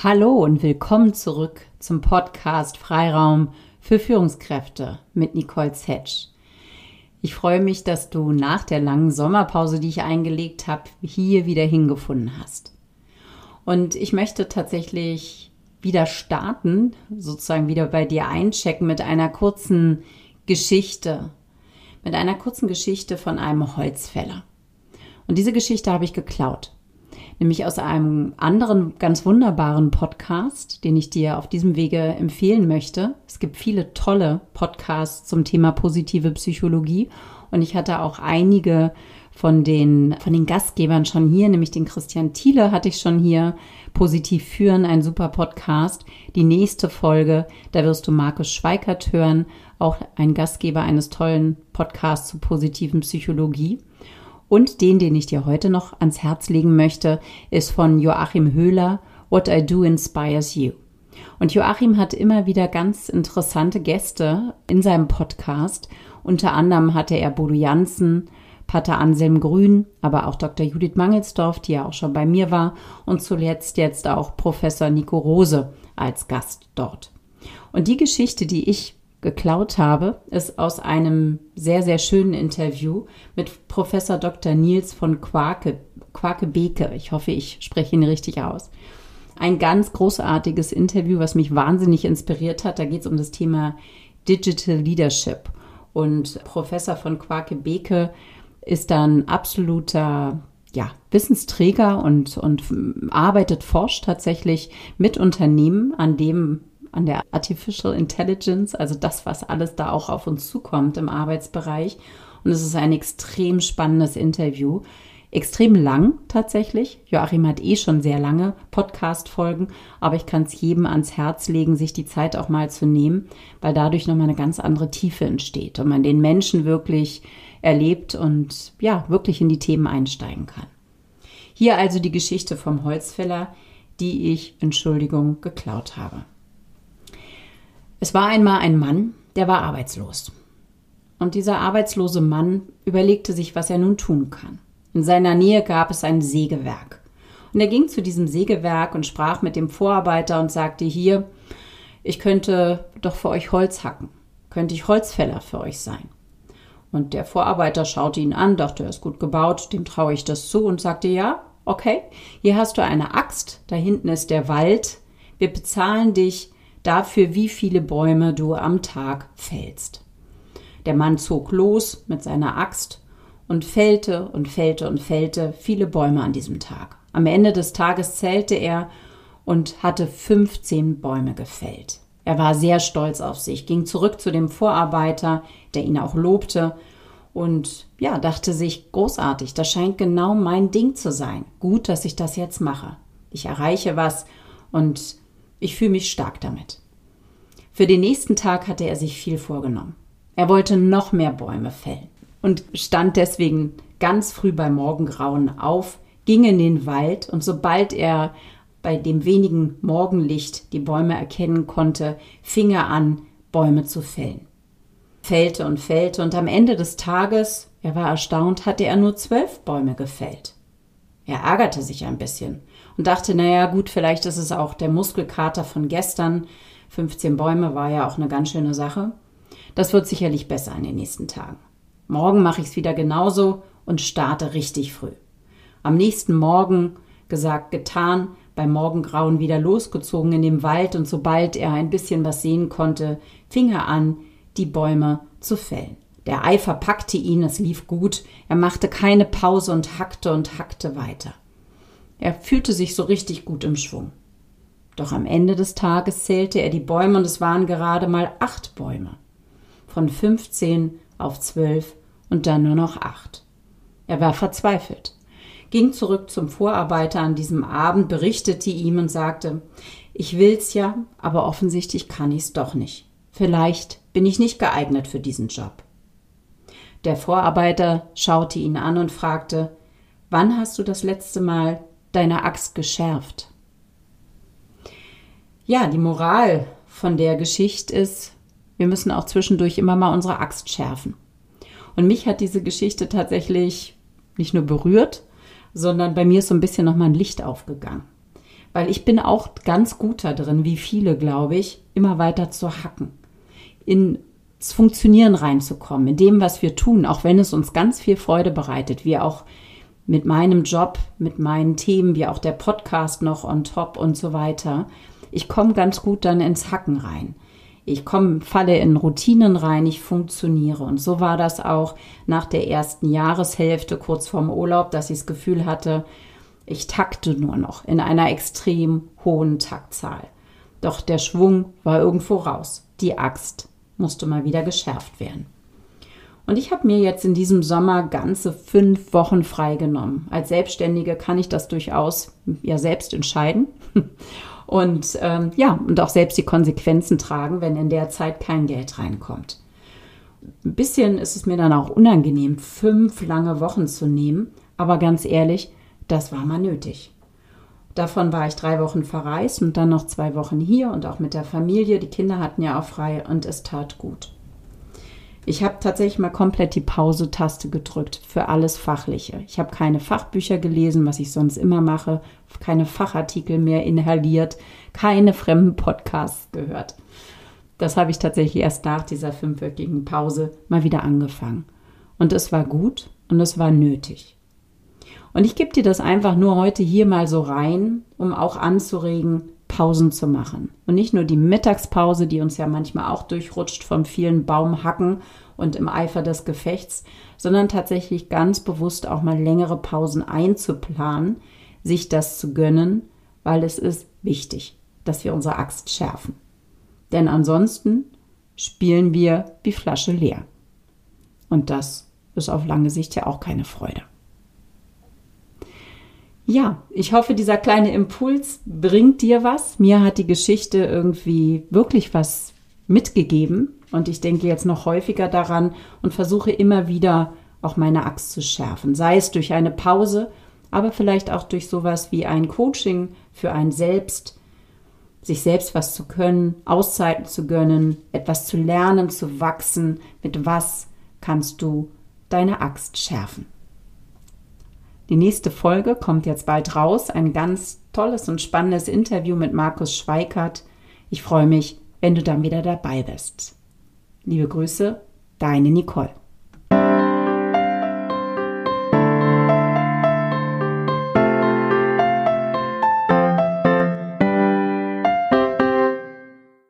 Hallo und willkommen zurück zum Podcast Freiraum für Führungskräfte mit Nicole Zetsch. Ich freue mich, dass du nach der langen Sommerpause, die ich eingelegt habe, hier wieder hingefunden hast. Und ich möchte tatsächlich wieder starten, sozusagen wieder bei dir einchecken mit einer kurzen Geschichte, mit einer kurzen Geschichte von einem Holzfäller. Und diese Geschichte habe ich geklaut nämlich aus einem anderen ganz wunderbaren Podcast, den ich dir auf diesem Wege empfehlen möchte. Es gibt viele tolle Podcasts zum Thema positive Psychologie und ich hatte auch einige von den, von den Gastgebern schon hier, nämlich den Christian Thiele hatte ich schon hier. Positiv führen, ein super Podcast. Die nächste Folge, da wirst du Markus Schweikert hören, auch ein Gastgeber eines tollen Podcasts zur positiven Psychologie. Und den, den ich dir heute noch ans Herz legen möchte, ist von Joachim Höhler, What I Do Inspires You. Und Joachim hat immer wieder ganz interessante Gäste in seinem Podcast. Unter anderem hatte er Bodo Jansen, Pater Anselm Grün, aber auch Dr. Judith Mangelsdorf, die ja auch schon bei mir war, und zuletzt jetzt auch Professor Nico Rose als Gast dort. Und die Geschichte, die ich geklaut habe, ist aus einem sehr, sehr schönen Interview mit Professor Dr. Nils von Quake, Quakebeke. Ich hoffe, ich spreche ihn richtig aus. Ein ganz großartiges Interview, was mich wahnsinnig inspiriert hat. Da geht es um das Thema Digital Leadership. Und Professor von Quakebeke ist dann absoluter ja, Wissensträger und, und arbeitet, forscht tatsächlich mit Unternehmen an dem, an der Artificial Intelligence, also das, was alles da auch auf uns zukommt im Arbeitsbereich. Und es ist ein extrem spannendes Interview. Extrem lang tatsächlich. Joachim hat eh schon sehr lange Podcast-Folgen, aber ich kann es jedem ans Herz legen, sich die Zeit auch mal zu nehmen, weil dadurch nochmal eine ganz andere Tiefe entsteht und man den Menschen wirklich erlebt und ja, wirklich in die Themen einsteigen kann. Hier also die Geschichte vom Holzfäller, die ich, Entschuldigung, geklaut habe. Es war einmal ein Mann, der war arbeitslos. Und dieser arbeitslose Mann überlegte sich, was er nun tun kann. In seiner Nähe gab es ein Sägewerk. Und er ging zu diesem Sägewerk und sprach mit dem Vorarbeiter und sagte hier, ich könnte doch für euch Holz hacken. Könnte ich Holzfäller für euch sein? Und der Vorarbeiter schaute ihn an, dachte, er ist gut gebaut, dem traue ich das zu und sagte, ja, okay, hier hast du eine Axt, da hinten ist der Wald, wir bezahlen dich dafür, wie viele Bäume du am Tag fällst. Der Mann zog los mit seiner Axt und fällte und fällte und fällte viele Bäume an diesem Tag. Am Ende des Tages zählte er und hatte 15 Bäume gefällt. Er war sehr stolz auf sich, ging zurück zu dem Vorarbeiter, der ihn auch lobte, und ja, dachte sich, großartig, das scheint genau mein Ding zu sein. Gut, dass ich das jetzt mache. Ich erreiche was und ich fühle mich stark damit. Für den nächsten Tag hatte er sich viel vorgenommen. Er wollte noch mehr Bäume fällen und stand deswegen ganz früh beim Morgengrauen auf, ging in den Wald und sobald er bei dem wenigen Morgenlicht die Bäume erkennen konnte, fing er an, Bäume zu fällen. Fällte und fällte und am Ende des Tages, er war erstaunt, hatte er nur zwölf Bäume gefällt. Er ärgerte sich ein bisschen und dachte, naja, gut, vielleicht ist es auch der Muskelkater von gestern. 15 Bäume war ja auch eine ganz schöne Sache. Das wird sicherlich besser in den nächsten Tagen. Morgen mache ich es wieder genauso und starte richtig früh. Am nächsten Morgen, gesagt, getan, beim Morgengrauen wieder losgezogen in dem Wald und sobald er ein bisschen was sehen konnte, fing er an, die Bäume zu fällen. Der Eifer packte ihn, es lief gut, er machte keine Pause und hackte und hackte weiter. Er fühlte sich so richtig gut im Schwung. Doch am Ende des Tages zählte er die Bäume und es waren gerade mal acht Bäume. Von fünfzehn auf zwölf und dann nur noch acht. Er war verzweifelt, ging zurück zum Vorarbeiter an diesem Abend, berichtete ihm und sagte, ich will's ja, aber offensichtlich kann ich's doch nicht. Vielleicht bin ich nicht geeignet für diesen Job. Der Vorarbeiter schaute ihn an und fragte, wann hast du das letzte Mal deine Axt geschärft? Ja, die Moral von der Geschichte ist, wir müssen auch zwischendurch immer mal unsere Axt schärfen. Und mich hat diese Geschichte tatsächlich nicht nur berührt, sondern bei mir ist so ein bisschen nochmal ein Licht aufgegangen. Weil ich bin auch ganz gut da drin, wie viele, glaube ich, immer weiter zu hacken. Ins Funktionieren reinzukommen, in dem, was wir tun, auch wenn es uns ganz viel Freude bereitet, wie auch mit meinem Job, mit meinen Themen, wie auch der Podcast noch on top und so weiter. Ich komme ganz gut dann ins Hacken rein. Ich komme, falle in Routinen rein, ich funktioniere. Und so war das auch nach der ersten Jahreshälfte, kurz vorm Urlaub, dass ich das Gefühl hatte, ich takte nur noch in einer extrem hohen Taktzahl. Doch der Schwung war irgendwo raus. Die Axt musste mal wieder geschärft werden. Und ich habe mir jetzt in diesem Sommer ganze fünf Wochen freigenommen. Als Selbstständige kann ich das durchaus ja selbst entscheiden. Und ähm, ja, und auch selbst die Konsequenzen tragen, wenn in der Zeit kein Geld reinkommt. Ein bisschen ist es mir dann auch unangenehm, fünf lange Wochen zu nehmen. Aber ganz ehrlich, das war mal nötig. Davon war ich drei Wochen verreist und dann noch zwei Wochen hier und auch mit der Familie. Die Kinder hatten ja auch frei und es tat gut. Ich habe tatsächlich mal komplett die Pause-Taste gedrückt für alles Fachliche. Ich habe keine Fachbücher gelesen, was ich sonst immer mache, keine Fachartikel mehr inhaliert, keine fremden Podcasts gehört. Das habe ich tatsächlich erst nach dieser fünfwöchigen Pause mal wieder angefangen. Und es war gut und es war nötig. Und ich gebe dir das einfach nur heute hier mal so rein, um auch anzuregen, Pausen zu machen. Und nicht nur die Mittagspause, die uns ja manchmal auch durchrutscht vom vielen Baumhacken und im Eifer des Gefechts, sondern tatsächlich ganz bewusst auch mal längere Pausen einzuplanen, sich das zu gönnen, weil es ist wichtig, dass wir unsere Axt schärfen. Denn ansonsten spielen wir wie Flasche leer. Und das ist auf lange Sicht ja auch keine Freude. Ja, ich hoffe, dieser kleine Impuls bringt dir was. Mir hat die Geschichte irgendwie wirklich was mitgegeben und ich denke jetzt noch häufiger daran und versuche immer wieder auch meine Axt zu schärfen, sei es durch eine Pause, aber vielleicht auch durch sowas wie ein Coaching für ein Selbst, sich selbst was zu können, Auszeiten zu gönnen, etwas zu lernen, zu wachsen. Mit was kannst du deine Axt schärfen? Die nächste Folge kommt jetzt bald raus. Ein ganz tolles und spannendes Interview mit Markus Schweikert. Ich freue mich, wenn du dann wieder dabei bist. Liebe Grüße, deine Nicole.